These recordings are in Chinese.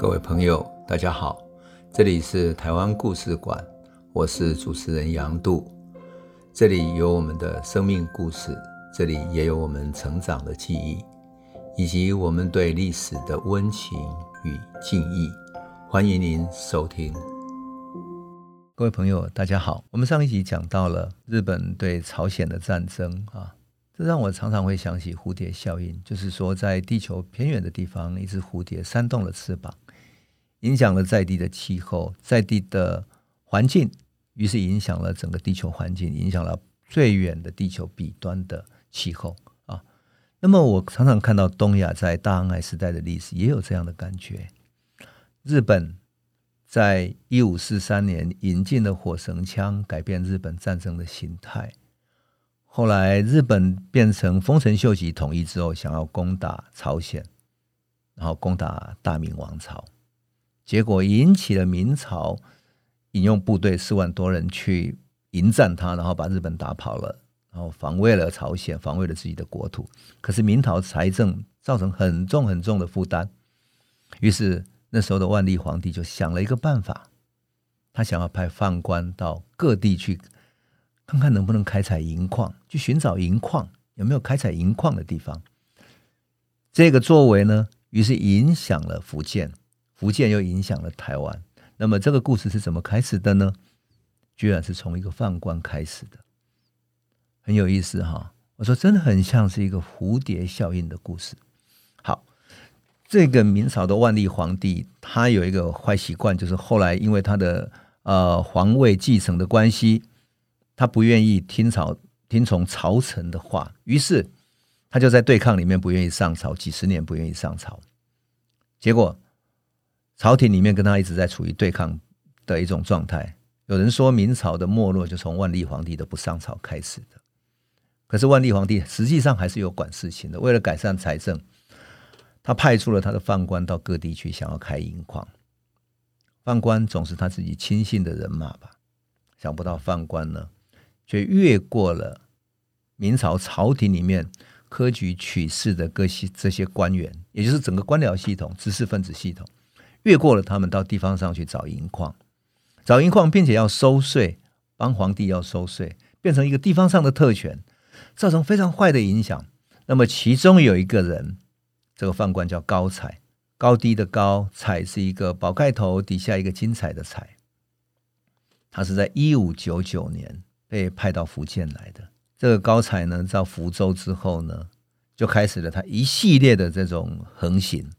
各位朋友，大家好，这里是台湾故事馆，我是主持人杨度，这里有我们的生命故事，这里也有我们成长的记忆，以及我们对历史的温情与敬意。欢迎您收听。各位朋友，大家好，我们上一集讲到了日本对朝鲜的战争啊，这让我常常会想起蝴蝶效应，就是说在地球偏远的地方，一只蝴蝶扇动了翅膀。影响了在地的气候，在地的环境，于是影响了整个地球环境，影响了最远的地球彼端的气候啊。那么，我常常看到东亚在大航海时代的历史也有这样的感觉。日本在一五四三年引进了火绳枪，改变日本战争的形态。后来，日本变成丰臣秀吉统一之后，想要攻打朝鲜，然后攻打大明王朝。结果引起了明朝引用部队四万多人去迎战他，然后把日本打跑了，然后防卫了朝鲜，防卫了自己的国土。可是明朝财政造成很重很重的负担，于是那时候的万历皇帝就想了一个办法，他想要派宦官到各地去看看能不能开采银矿，去寻找银矿，有没有开采银矿的地方。这个作为呢，于是影响了福建。福建又影响了台湾，那么这个故事是怎么开始的呢？居然是从一个宦官开始的，很有意思哈。我说真的很像是一个蝴蝶效应的故事。好，这个明朝的万历皇帝，他有一个坏习惯，就是后来因为他的呃皇位继承的关系，他不愿意听朝听从朝臣的话，于是他就在对抗里面不愿意上朝，几十年不愿意上朝，结果。朝廷里面跟他一直在处于对抗的一种状态。有人说明朝的没落就从万历皇帝的不上朝开始的。可是万历皇帝实际上还是有管事情的。为了改善财政，他派出了他的宦官到各地去，想要开银矿。宦官总是他自己亲信的人马吧？想不到宦官呢，却越过了明朝朝廷里面科举取士的各系这些官员，也就是整个官僚系统、知识分子系统。越过了他们，到地方上去找银矿，找银矿，并且要收税，帮皇帝要收税，变成一个地方上的特权，造成非常坏的影响。那么其中有一个人，这个宦官叫高采，高低的高，采是一个宝盖头底下一个精彩的采。他是在一五九九年被派到福建来的。这个高采呢，到福州之后呢，就开始了他一系列的这种横行。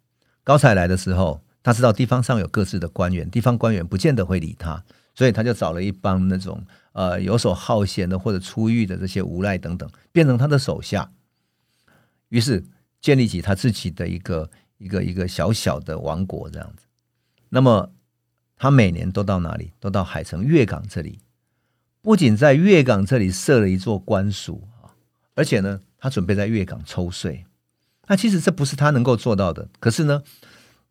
高采来的时候。他知道地方上有各自的官员，地方官员不见得会理他，所以他就找了一帮那种呃游手好闲的或者出狱的这些无赖等等，变成他的手下，于是建立起他自己的一个一个一个小小的王国这样子。那么他每年都到哪里？都到海城月港这里，不仅在月港这里设了一座官署啊，而且呢，他准备在月港抽税。那其实这不是他能够做到的，可是呢。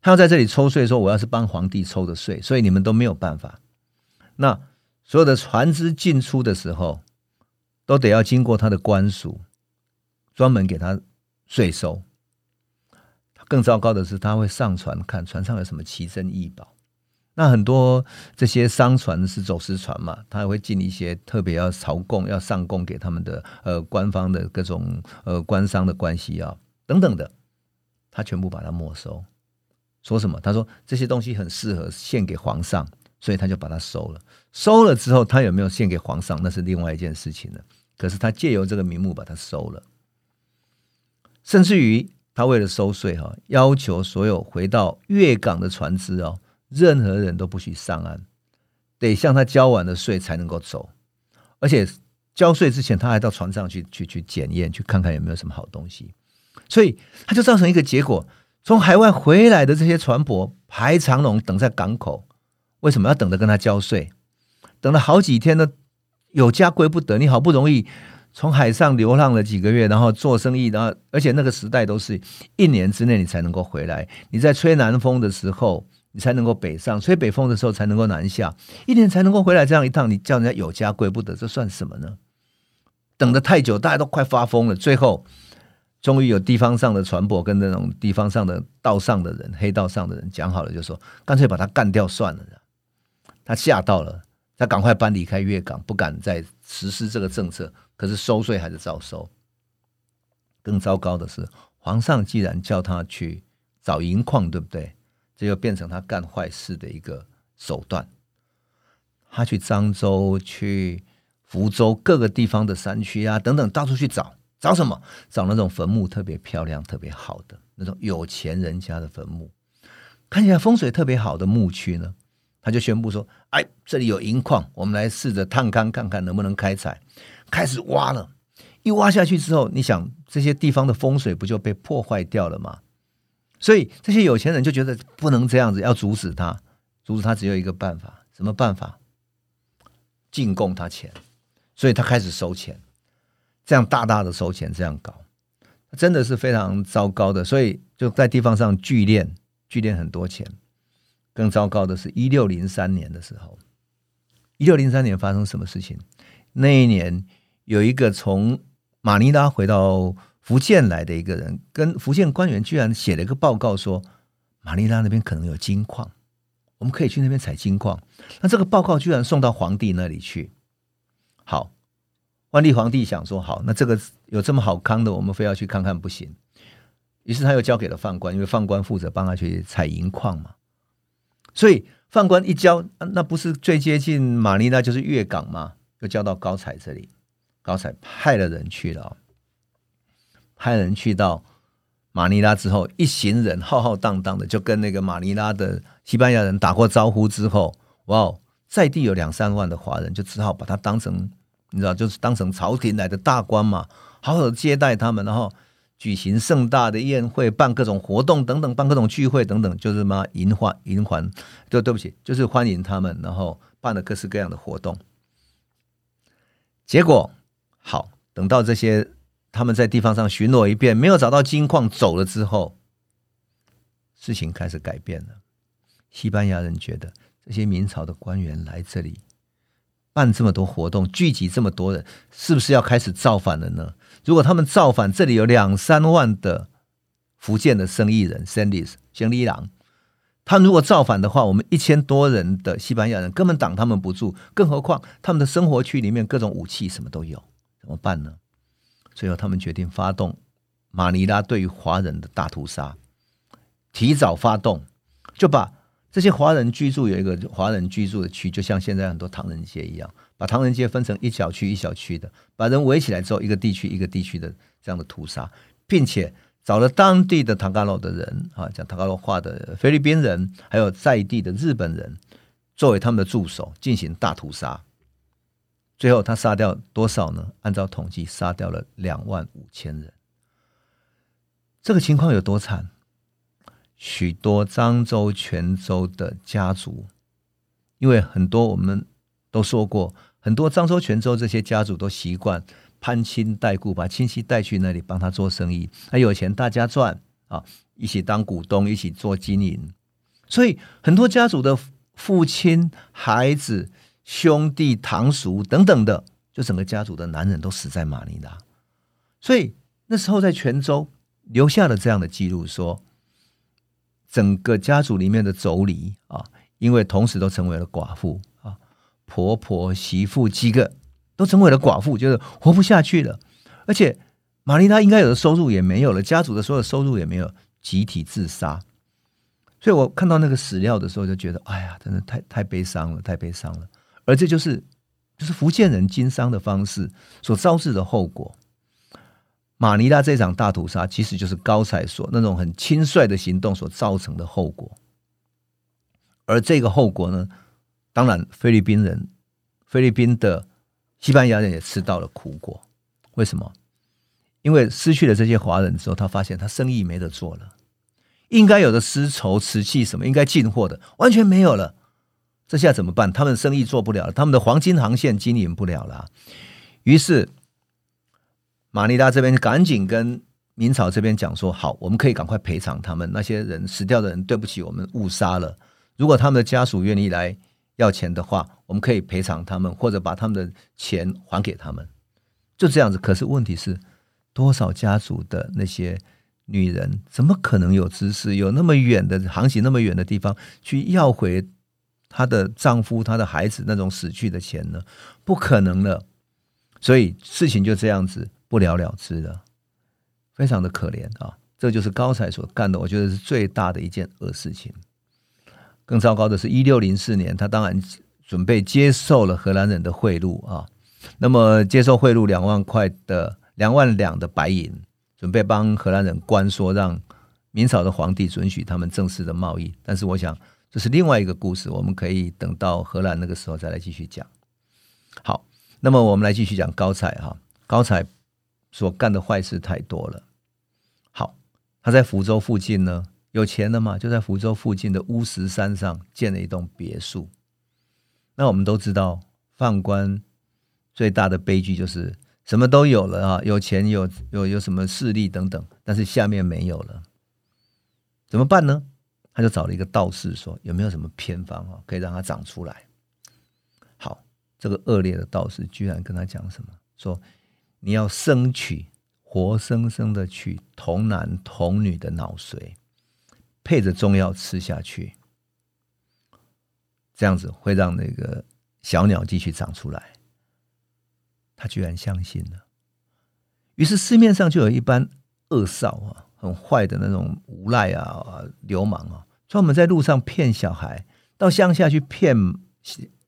他要在这里抽税，说我要是帮皇帝抽的税，所以你们都没有办法。那所有的船只进出的时候，都得要经过他的官署，专门给他税收。更糟糕的是，他会上船看船上有什么奇珍异宝。那很多这些商船是走私船嘛，他还会进一些特别要朝贡、要上贡给他们的呃官方的各种呃官商的关系啊等等的，他全部把它没收。说什么？他说这些东西很适合献给皇上，所以他就把它收了。收了之后，他有没有献给皇上，那是另外一件事情了。可是他借由这个名目把它收了，甚至于他为了收税哈，要求所有回到月港的船只哦，任何人都不许上岸，得向他交完了税才能够走。而且交税之前，他还到船上去去去检验，去看看有没有什么好东西。所以他就造成一个结果。从海外回来的这些船舶排长龙等在港口，为什么要等着跟他交税？等了好几天呢，有家归不得。你好不容易从海上流浪了几个月，然后做生意，然后而且那个时代都是一年之内你才能够回来。你在吹南风的时候，你才能够北上；吹北风的时候才能够南下。一年才能够回来这样一趟，你叫人家有家归不得，这算什么呢？等得太久，大家都快发疯了。最后。终于有地方上的船舶跟那种地方上的道上的人、黑道上的人讲好了，就说干脆把他干掉算了。他吓到了，他赶快搬离开粤港，不敢再实施这个政策。可是收税还是照收。更糟糕的是，皇上既然叫他去找银矿，对不对？这就变成他干坏事的一个手段。他去漳州、去福州各个地方的山区啊，等等，到处去找。找什么？找那种坟墓特别漂亮、特别好的那种有钱人家的坟墓，看起来风水特别好的墓区呢，他就宣布说：“哎，这里有银矿，我们来试着探勘看看能不能开采。”开始挖了，一挖下去之后，你想这些地方的风水不就被破坏掉了吗？所以这些有钱人就觉得不能这样子，要阻止他。阻止他只有一个办法，什么办法？进贡他钱，所以他开始收钱。这样大大的收钱，这样搞，真的是非常糟糕的。所以就在地方上聚敛，聚敛很多钱。更糟糕的是，一六零三年的时候，一六零三年发生什么事情？那一年有一个从马尼拉回到福建来的一个人，跟福建官员居然写了一个报告说，马尼拉那边可能有金矿，我们可以去那边采金矿。那这个报告居然送到皇帝那里去，好。万历皇帝想说好，那这个有这么好康的，我们非要去看看不行。于是他又交给了犯官，因为犯官负责帮他去采银矿嘛。所以犯官一交，那不是最接近马尼拉就是粤港嘛？又交到高彩这里，高彩派了人去了，派人去到马尼拉之后，一行人浩浩荡荡的就跟那个马尼拉的西班牙人打过招呼之后，哇，在地有两三万的华人，就只好把他当成。你知道，就是当成朝廷来的大官嘛，好好的接待他们，然后举行盛大的宴会，办各种活动等等，办各种聚会等等，就是嘛，迎欢迎欢，对对不起，就是欢迎他们，然后办了各式各样的活动。结果好，等到这些他们在地方上巡逻一遍，没有找到金矿，走了之后，事情开始改变了。西班牙人觉得这些明朝的官员来这里。办这么多活动，聚集这么多人，是不是要开始造反了呢？如果他们造反，这里有两三万的福建的生意人、生意生意郎，他如果造反的话，我们一千多人的西班牙人根本挡他们不住，更何况他们的生活区里面各种武器什么都有，怎么办呢？最后他们决定发动马尼拉对于华人的大屠杀，提早发动，就把。这些华人居住有一个华人居住的区，就像现在很多唐人街一样，把唐人街分成一小区一小区的，把人围起来之后，一个地区一个地区的这样的屠杀，并且找了当地的唐嘎罗的人啊，讲唐嘎罗话的菲律宾人，还有在地的日本人作为他们的助手进行大屠杀。最后他杀掉多少呢？按照统计，杀掉了两万五千人。这个情况有多惨？许多漳州、泉州的家族，因为很多我们都说过，很多漳州、泉州这些家族都习惯攀亲带故，把亲戚带去那里帮他做生意，他有钱大家赚啊，一起当股东，一起做经营。所以很多家族的父亲、孩子、兄弟、堂叔等等的，就整个家族的男人都死在马尼拉。所以那时候在泉州留下了这样的记录说。整个家族里面的妯娌啊，因为同时都成为了寡妇啊，婆婆、媳妇几个都成为了寡妇，就是活不下去了。而且玛丽她应该有的收入也没有了，家族的所有收入也没有，集体自杀。所以我看到那个史料的时候，就觉得，哎呀，真的太太悲伤了，太悲伤了。而这就是就是福建人经商的方式所招致的后果。马尼拉这场大屠杀，其实就是高采所那种很轻率的行动所造成的后果。而这个后果呢，当然菲律宾人、菲律宾的西班牙人也吃到了苦果。为什么？因为失去了这些华人之后，他发现他生意没得做了，应该有的丝绸、瓷器什么应该进货的，完全没有了。这下怎么办？他们生意做不了了，他们的黄金航线经营不了了。于是。马尼拉这边赶紧跟明朝这边讲说：“好，我们可以赶快赔偿他们那些人死掉的人，对不起，我们误杀了。如果他们的家属愿意来要钱的话，我们可以赔偿他们，或者把他们的钱还给他们。就这样子。可是问题是，多少家族的那些女人，怎么可能有知识，有那么远的航行，那么远的地方去要回她的丈夫、她的孩子那种死去的钱呢？不可能的。所以事情就这样子不了了之的，非常的可怜啊！这就是高才所干的，我觉得是最大的一件恶事情。更糟糕的是，一六零四年，他当然准备接受了荷兰人的贿赂啊。那么接受贿赂两万块的两万两的白银，准备帮荷兰人关说，让明朝的皇帝准许他们正式的贸易。但是我想这是另外一个故事，我们可以等到荷兰那个时候再来继续讲。好，那么我们来继续讲高才哈。高才所干的坏事太多了。好，他在福州附近呢，有钱了嘛，就在福州附近的乌石山上建了一栋别墅。那我们都知道，犯官。最大的悲剧就是什么都有了啊，有钱有有有什么势力等等，但是下面没有了，怎么办呢？他就找了一个道士说，有没有什么偏方啊，可以让它长出来？好，这个恶劣的道士居然跟他讲什么？说你要生取，活生生的取童男童女的脑髓，配着中药吃下去，这样子会让那个小鸟继续长出来。他居然相信了，于是市面上就有一班恶少啊，很坏的那种无赖啊、流氓啊，专门在路上骗小孩，到乡下去骗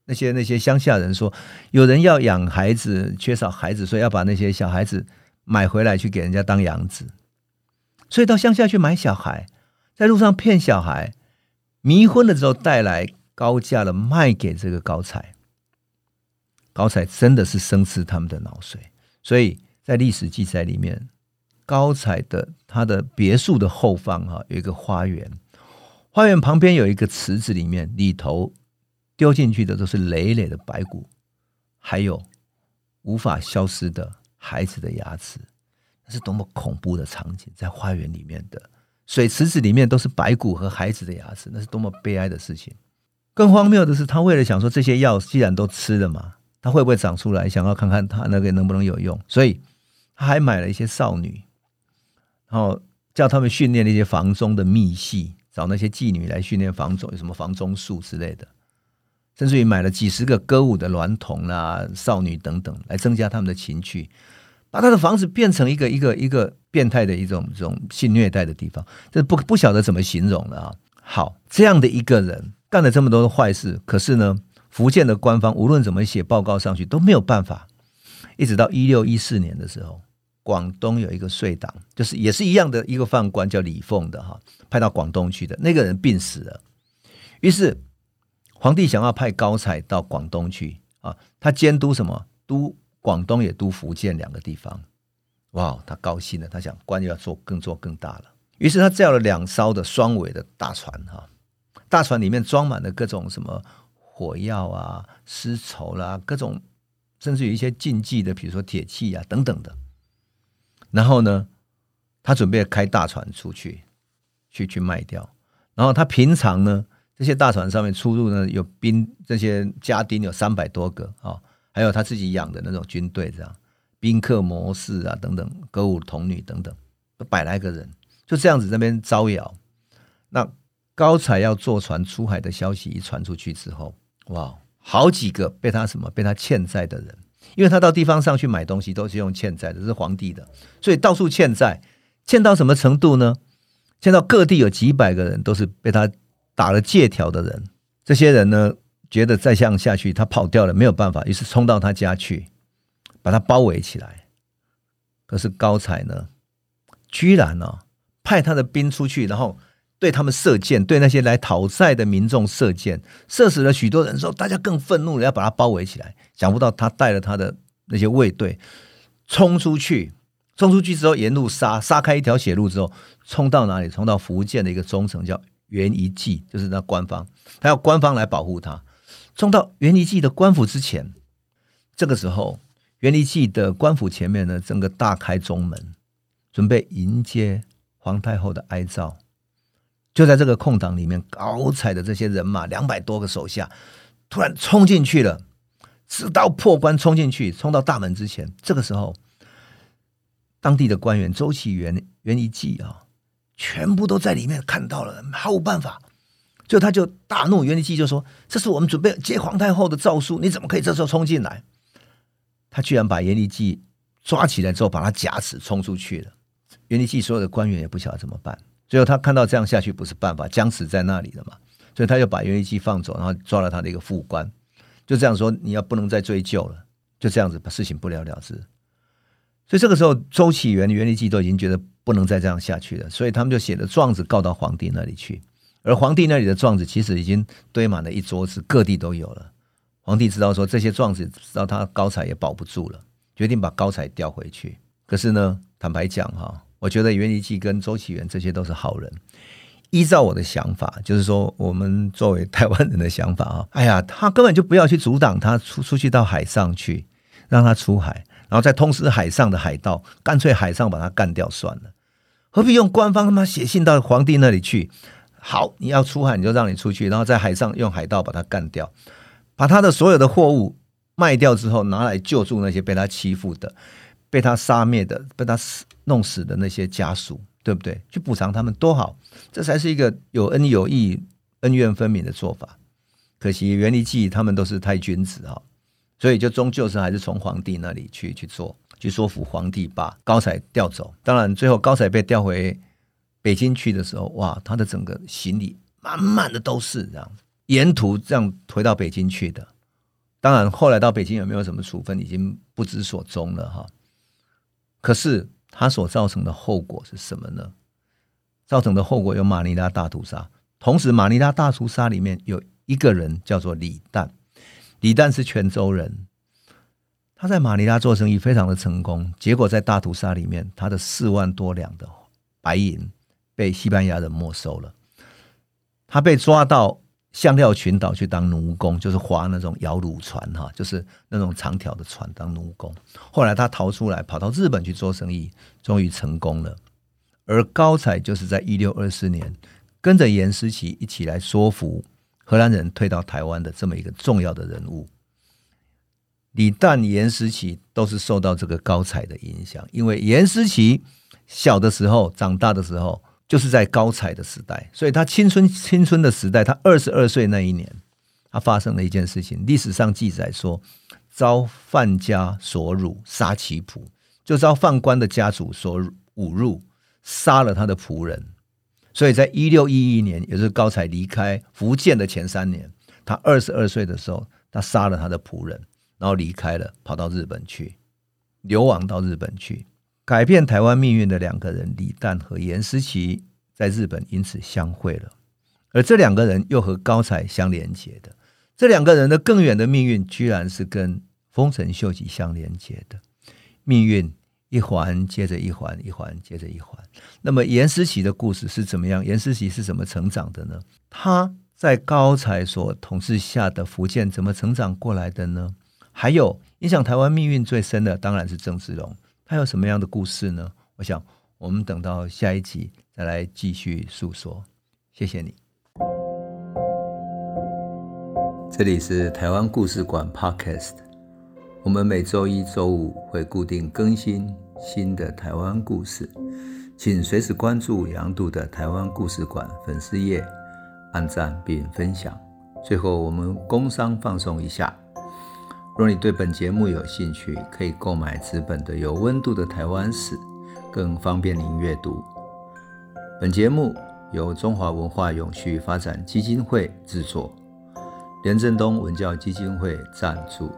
那些那些乡下人说，有人要养孩子，缺少孩子，所以要把那些小孩子买回来去给人家当养子，所以到乡下去买小孩，在路上骗小孩，迷昏了之后带来高价的卖给这个高才。高才真的是生吃他们的脑髓，所以在历史记载里面，高才的他的别墅的后方哈有一个花园，花园旁边有一个池子，里面里头丢进去的都是累累的白骨，还有无法消失的孩子的牙齿，那是多么恐怖的场景！在花园里面的水池子里面都是白骨和孩子的牙齿，那是多么悲哀的事情！更荒谬的是，他为了想说这些药既然都吃了嘛。他会不会长出来？想要看看他那个能不能有用，所以他还买了一些少女，然后叫他们训练那些房中的秘戏，找那些妓女来训练房中有什么房中术之类的，甚至于买了几十个歌舞的孪童啊、少女等等，来增加他们的情趣，把他的房子变成一个一个一个变态的一种这种性虐待的地方，这不不晓得怎么形容了啊！好，这样的一个人干了这么多的坏事，可是呢？福建的官方无论怎么写报告上去都没有办法，一直到一六一四年的时候，广东有一个税党，就是也是一样的一个犯官叫李凤的哈，派到广东去的那个人病死了，于是皇帝想要派高才到广东去啊，他监督什么？督广东也督福建两个地方，哇，他高兴了，他想官又要做更做更大了，于是他叫了两艘的双尾的大船哈，大船里面装满了各种什么。火药啊，丝绸啦，各种，甚至有一些禁忌的，比如说铁器啊等等的。然后呢，他准备开大船出去，去去卖掉。然后他平常呢，这些大船上面出入呢，有兵这些家丁有三百多个啊，还有他自己养的那种军队，这样宾客、谋士啊等等，歌舞童女等等，都百来个人，就这样子那边招摇。那高才要坐船出海的消息一传出去之后，哇，好几个被他什么被他欠债的人，因为他到地方上去买东西都是用欠债的，是皇帝的，所以到处欠债，欠到什么程度呢？欠到各地有几百个人都是被他打了借条的人。这些人呢，觉得再这样下去他跑掉了没有办法，于是冲到他家去，把他包围起来。可是高才呢，居然呢、哦、派他的兵出去，然后。对他们射箭，对那些来讨债的民众射箭，射死了许多人之后，大家更愤怒了，要把他包围起来。想不到他带了他的那些卫队冲出去，冲出去之后沿路杀，杀开一条血路之后，冲到哪里？冲到福建的一个中城，叫袁遗际，就是那官方，他要官方来保护他。冲到袁遗际的官府之前，这个时候袁遗际的官府前面呢，整个大开中门，准备迎接皇太后的哀诏。就在这个空档里面，高采的这些人马两百多个手下突然冲进去了，持刀破关冲进去，冲到大门之前。这个时候，当地的官员周启元、袁一季啊，全部都在里面看到了，毫无办法。就他就大怒，袁一季就说：“这是我们准备接皇太后的诏书，你怎么可以这时候冲进来？”他居然把袁一季抓起来之后，把他夹死，冲出去了。袁一季所有的官员也不晓得怎么办。最后他看到这样下去不是办法，僵死在那里了嘛，所以他就把袁一季放走，然后抓了他的一个副官，就这样说：“你要不能再追究了。”就这样子把事情不了了之。所以这个时候，周岐原、袁一季都已经觉得不能再这样下去了，所以他们就写了状子告到皇帝那里去。而皇帝那里的状子其实已经堆满了一桌子，各地都有了。皇帝知道说这些状子，知道他高彩也保不住了，决定把高彩调回去。可是呢，坦白讲哈，我觉得袁一季跟周岐原这些都是好人。依照我的想法，就是说我们作为台湾人的想法啊，哎呀，他根本就不要去阻挡他出出去到海上去，让他出海，然后再通知海上的海盗，干脆海上把他干掉算了，何必用官方他妈写信到皇帝那里去？好，你要出海，你就让你出去，然后在海上用海盗把他干掉，把他的所有的货物卖掉之后，拿来救助那些被他欺负的、被他杀灭的、被他死弄死的那些家属，对不对？去补偿他们多好，这才是一个有恩有义、恩怨分明的做法。可惜袁一季他们都是太君子啊，所以就终究是还是从皇帝那里去去做，去说服皇帝把高才调走。当然，最后高才被调回。北京去的时候，哇，他的整个行李满满的都是这样，沿途这样回到北京去的。当然，后来到北京有没有什么处分，已经不知所踪了哈。可是他所造成的后果是什么呢？造成的后果有马尼拉大屠杀，同时马尼拉大屠杀里面有一个人叫做李旦，李旦是泉州人，他在马尼拉做生意非常的成功，结果在大屠杀里面，他的四万多两的白银。被西班牙人没收了，他被抓到香料群岛去当奴工，就是划那种摇橹船哈，就是那种长条的船当奴工。后来他逃出来，跑到日本去做生意，终于成功了。而高彩就是在一六二四年跟着严思齐一起来说服荷兰人退到台湾的这么一个重要的人物。李旦、颜思齐都是受到这个高采的影响，因为颜思齐小的时候、长大的时候。就是在高采的时代，所以他青春青春的时代，他二十二岁那一年，他发生了一件事情。历史上记载说，遭范家所辱，杀其仆，就遭范官的家族所侮辱，杀了他的仆人。所以在一六一一年，也就是高才离开福建的前三年，他二十二岁的时候，他杀了他的仆人，然后离开了，跑到日本去，流亡到日本去。改变台湾命运的两个人李旦和颜思齐在日本因此相会了，而这两个人又和高才相连接的，这两个人的更远的命运居然是跟丰臣秀吉相连接的，命运一环接着一环，一环接着一环。那么颜思齐的故事是怎么样？颜思齐是怎么成长的呢？他在高才所统治下的福建怎么成长过来的呢？还有影响台湾命运最深的当然是郑芝龙。他有什么样的故事呢？我想，我们等到下一集再来继续诉说。谢谢你。这里是台湾故事馆 Podcast，我们每周一、周五会固定更新新的台湾故事，请随时关注杨渡的台湾故事馆粉丝页，按赞并分享。最后，我们工商放送一下。若你对本节目有兴趣，可以购买纸本的《有温度的台湾史》，更方便您阅读。本节目由中华文化永续发展基金会制作，连震东文教基金会赞助。